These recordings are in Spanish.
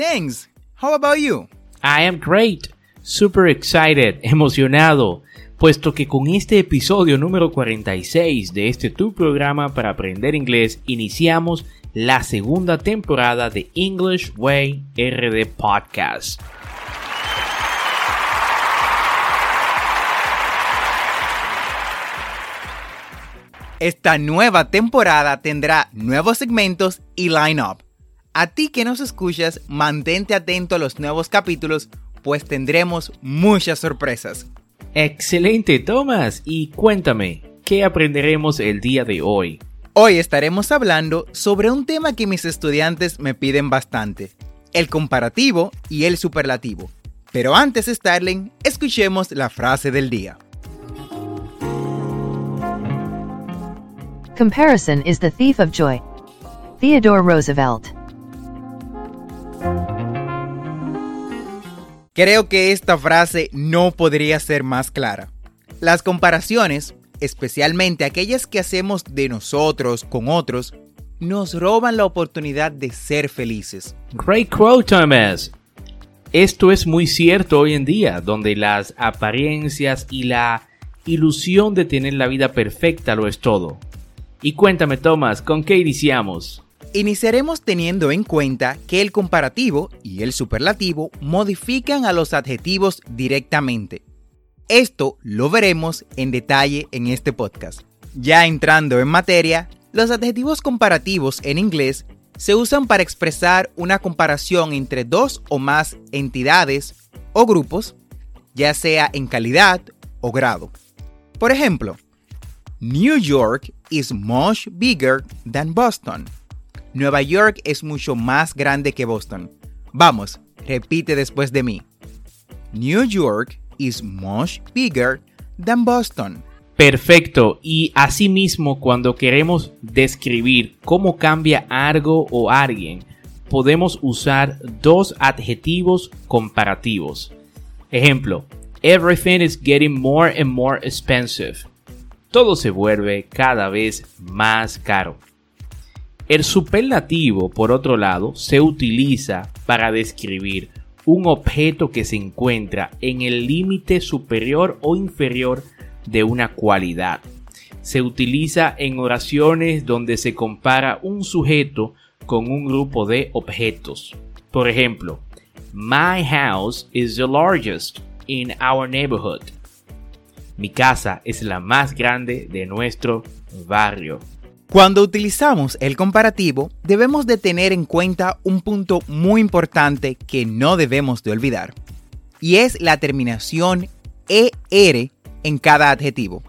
Thanks. How about you? I am great, super excited, emocionado, puesto que con este episodio número 46 de este tu programa para aprender inglés iniciamos la segunda temporada de English Way RD Podcast. Esta nueva temporada tendrá nuevos segmentos y line-up. A ti que nos escuchas, mantente atento a los nuevos capítulos, pues tendremos muchas sorpresas. Excelente, Thomas, y cuéntame, ¿qué aprenderemos el día de hoy? Hoy estaremos hablando sobre un tema que mis estudiantes me piden bastante, el comparativo y el superlativo. Pero antes, Starling, escuchemos la frase del día. Comparison is the thief of joy. Theodore Roosevelt. Creo que esta frase no podría ser más clara. Las comparaciones, especialmente aquellas que hacemos de nosotros con otros, nos roban la oportunidad de ser felices. Great quote, Thomas. Esto es muy cierto hoy en día, donde las apariencias y la ilusión de tener la vida perfecta lo es todo. Y cuéntame, Thomas, ¿con qué iniciamos? Iniciaremos teniendo en cuenta que el comparativo y el superlativo modifican a los adjetivos directamente. Esto lo veremos en detalle en este podcast. Ya entrando en materia, los adjetivos comparativos en inglés se usan para expresar una comparación entre dos o más entidades o grupos, ya sea en calidad o grado. Por ejemplo, New York is much bigger than Boston. Nueva York es mucho más grande que Boston. Vamos, repite después de mí. New York is much bigger than Boston. Perfecto, y asimismo cuando queremos describir cómo cambia algo o alguien, podemos usar dos adjetivos comparativos. Ejemplo, everything is getting more and more expensive. Todo se vuelve cada vez más caro. El superlativo, por otro lado, se utiliza para describir un objeto que se encuentra en el límite superior o inferior de una cualidad. Se utiliza en oraciones donde se compara un sujeto con un grupo de objetos. Por ejemplo, My house is the largest in our neighborhood. Mi casa es la más grande de nuestro barrio. Cuando utilizamos el comparativo, debemos de tener en cuenta un punto muy importante que no debemos de olvidar, y es la terminación ER en cada adjetivo.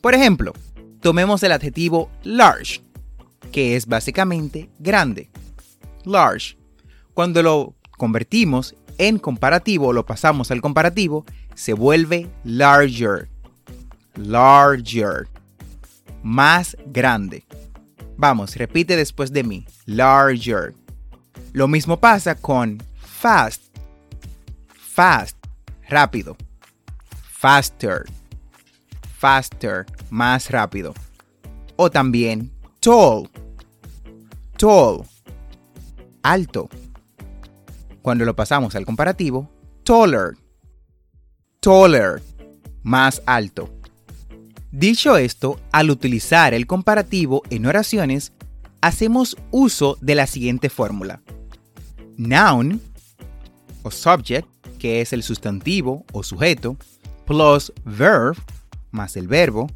Por ejemplo, tomemos el adjetivo large, que es básicamente grande. Large. Cuando lo convertimos en comparativo, lo pasamos al comparativo, se vuelve larger. Larger. Más grande. Vamos, repite después de mí. Larger. Lo mismo pasa con fast. Fast. Rápido. Faster. Faster. Más rápido. O también tall. Tall. Alto. Cuando lo pasamos al comparativo, taller. Taller. Más alto. Dicho esto, al utilizar el comparativo en oraciones, hacemos uso de la siguiente fórmula. Noun o subject, que es el sustantivo o sujeto, plus verb, más el verbo,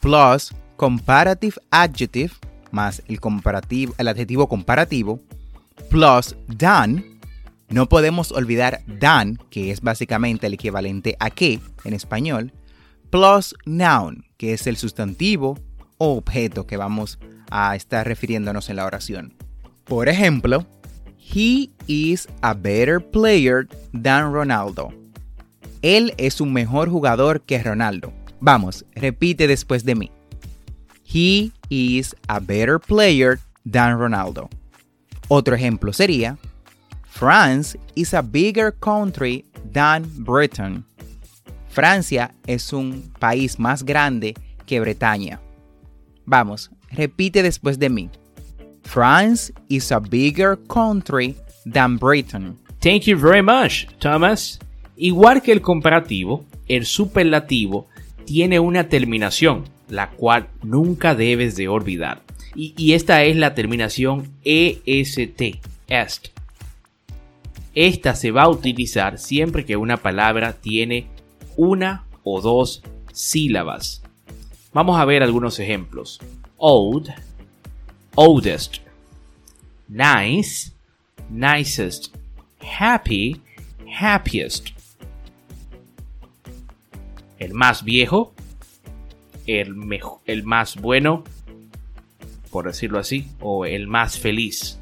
plus comparative adjective, más el, comparativo, el adjetivo comparativo, plus done. No podemos olvidar done, que es básicamente el equivalente a que en español, plus noun, que es el sustantivo o objeto que vamos a estar refiriéndonos en la oración. Por ejemplo, He is a better player than Ronaldo. Él es un mejor jugador que Ronaldo. Vamos, repite después de mí. He is a better player than Ronaldo. Otro ejemplo sería, France is a bigger country than Britain. Francia es un país más grande que Bretaña. Vamos, repite después de mí. France is a bigger country than Britain. Thank you very much, Thomas. Igual que el comparativo, el superlativo tiene una terminación, la cual nunca debes de olvidar. Y, esta es la terminación EST, est. Esta se va a utilizar siempre que una palabra tiene una o dos sílabas. Vamos a ver algunos ejemplos. Old, oldest, nice, nicest, happy, happiest. El más viejo, el, el más bueno, por decirlo así, o el más feliz.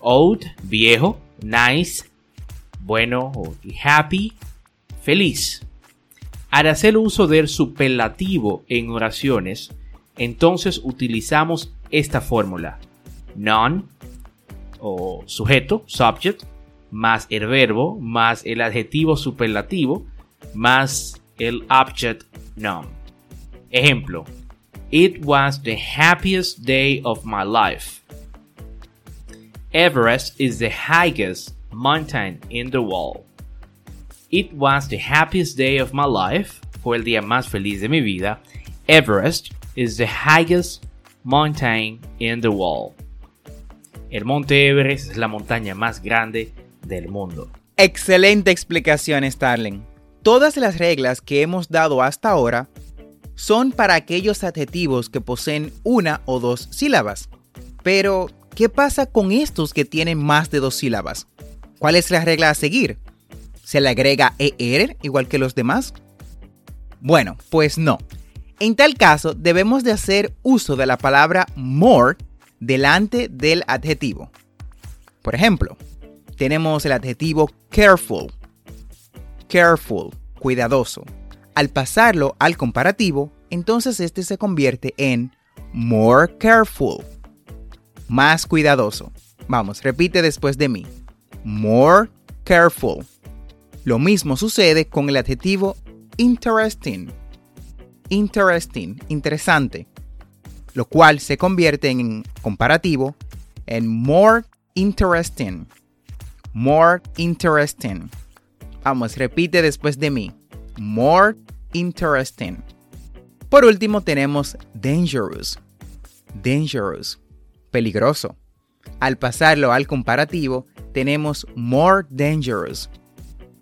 Old, viejo, nice, bueno, happy, feliz. Al hacer uso del superlativo en oraciones, entonces utilizamos esta fórmula. Non o sujeto, subject, más el verbo, más el adjetivo superlativo, más el object noun. Ejemplo. It was the happiest day of my life. Everest is the highest mountain in the world. It was the happiest day of my life. Fue el día más feliz de mi vida. Everest is the highest mountain in the world. El monte Everest es la montaña más grande del mundo. Excelente explicación, Starling. Todas las reglas que hemos dado hasta ahora son para aquellos adjetivos que poseen una o dos sílabas. Pero, ¿qué pasa con estos que tienen más de dos sílabas? ¿Cuál es la regla a seguir? ¿Se le agrega ER igual que los demás? Bueno, pues no. En tal caso, debemos de hacer uso de la palabra more delante del adjetivo. Por ejemplo, tenemos el adjetivo careful. Careful, cuidadoso. Al pasarlo al comparativo, entonces este se convierte en more careful. Más cuidadoso. Vamos, repite después de mí. More careful. Lo mismo sucede con el adjetivo interesting interesting, interesante, lo cual se convierte en comparativo en more interesting, more interesting. Vamos, repite después de mí. More interesting. Por último tenemos dangerous. Dangerous. Peligroso. Al pasarlo al comparativo, tenemos more dangerous.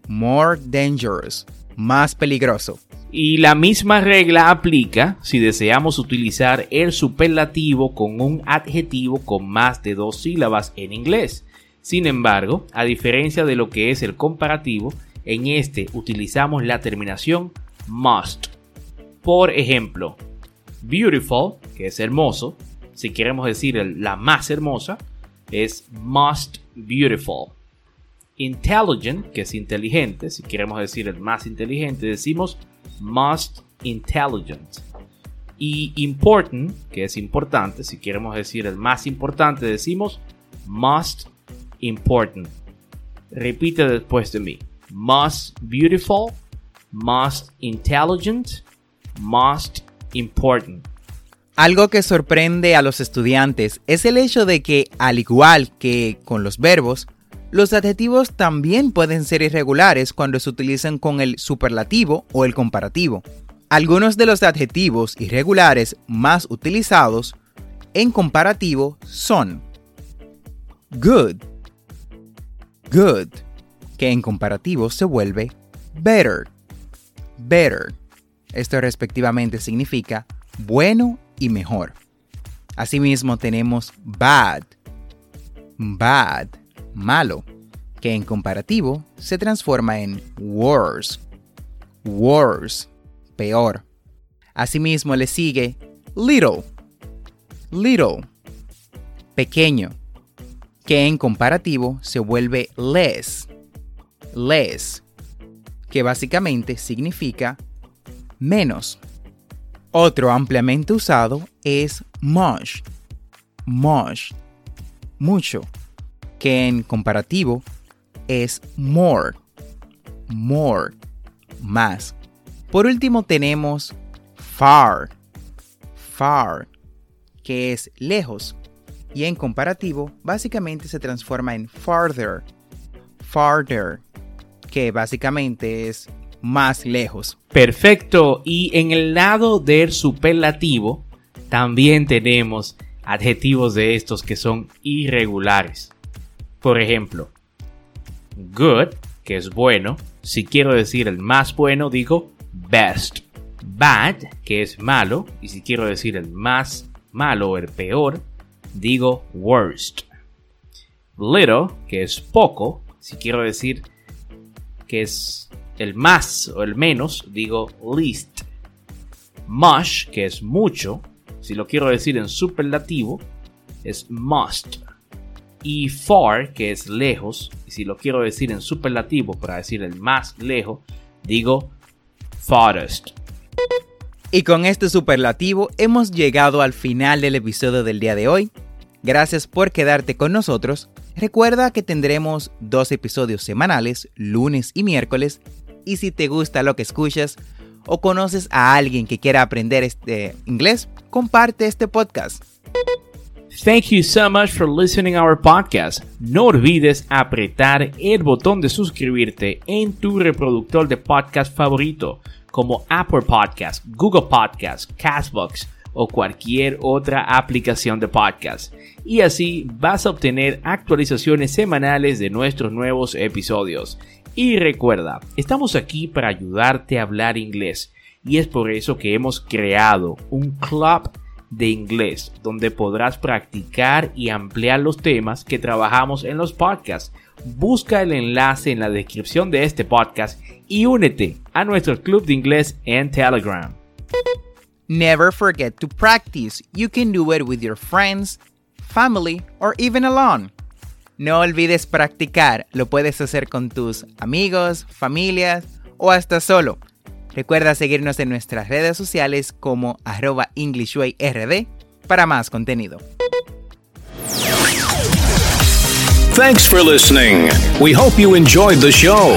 More dangerous. Más peligroso. Y la misma regla aplica si deseamos utilizar el superlativo con un adjetivo con más de dos sílabas en inglés. Sin embargo, a diferencia de lo que es el comparativo, en este utilizamos la terminación must. Por ejemplo, beautiful, que es hermoso, si queremos decir la más hermosa, es must beautiful. Intelligent, que es inteligente, si queremos decir el más inteligente, decimos most intelligent. Y important, que es importante, si queremos decir el más importante, decimos most important. Repite después de mí. Most beautiful, most intelligent, most important. Algo que sorprende a los estudiantes es el hecho de que, al igual que con los verbos, los adjetivos también pueden ser irregulares cuando se utilizan con el superlativo o el comparativo. Algunos de los adjetivos irregulares más utilizados en comparativo son good, good, que en comparativo se vuelve better, better. Esto respectivamente significa bueno y mejor. Asimismo tenemos bad, bad, malo, que en comparativo se transforma en worse, worse, peor. Asimismo le sigue little, little, pequeño, que en comparativo se vuelve less, less, que básicamente significa menos. Otro ampliamente usado es much, much, mucho, que en comparativo es more, more, más. Por último tenemos far, far, que es lejos, y en comparativo básicamente se transforma en farther, farther, que básicamente es más lejos. Perfecto. Y en el lado del superlativo también tenemos adjetivos de estos que son irregulares. Por ejemplo, good, que es bueno. Si quiero decir el más bueno, digo best. Bad, que es malo. Y si quiero decir el más malo o el peor, digo worst. Little, que es poco. Si quiero decir que es el más o el menos, digo least. Much, que es mucho, si lo quiero decir en superlativo, es must. Y far, que es lejos, y si lo quiero decir en superlativo para decir el más lejos, digo farthest. Y con este superlativo hemos llegado al final del episodio del día de hoy. Gracias por quedarte con nosotros. Recuerda que tendremos dos episodios semanales, lunes y miércoles, y si te gusta lo que escuchas o conoces a alguien que quiera aprender este inglés, comparte este podcast. Thank you so much for listening our podcast. No olvides apretar el botón de suscribirte en tu reproductor de podcast favorito, como Apple Podcast, Google Podcast, Castbox o cualquier otra aplicación de podcast. Y así vas a obtener actualizaciones semanales de nuestros nuevos episodios. Y recuerda, estamos aquí para ayudarte a hablar inglés y es por eso que hemos creado un club de inglés donde podrás practicar y ampliar los temas que trabajamos en los podcasts. Busca el enlace en la descripción de este podcast y únete a nuestro club de inglés en Telegram. Never forget to practice. You can do it with your friends, family, or even alone. No olvides practicar, lo puedes hacer con tus amigos, familias o hasta solo. Recuerda seguirnos en nuestras redes sociales como arroba EnglishWayRD para más contenido. Thanks for listening. We hope you enjoyed the show.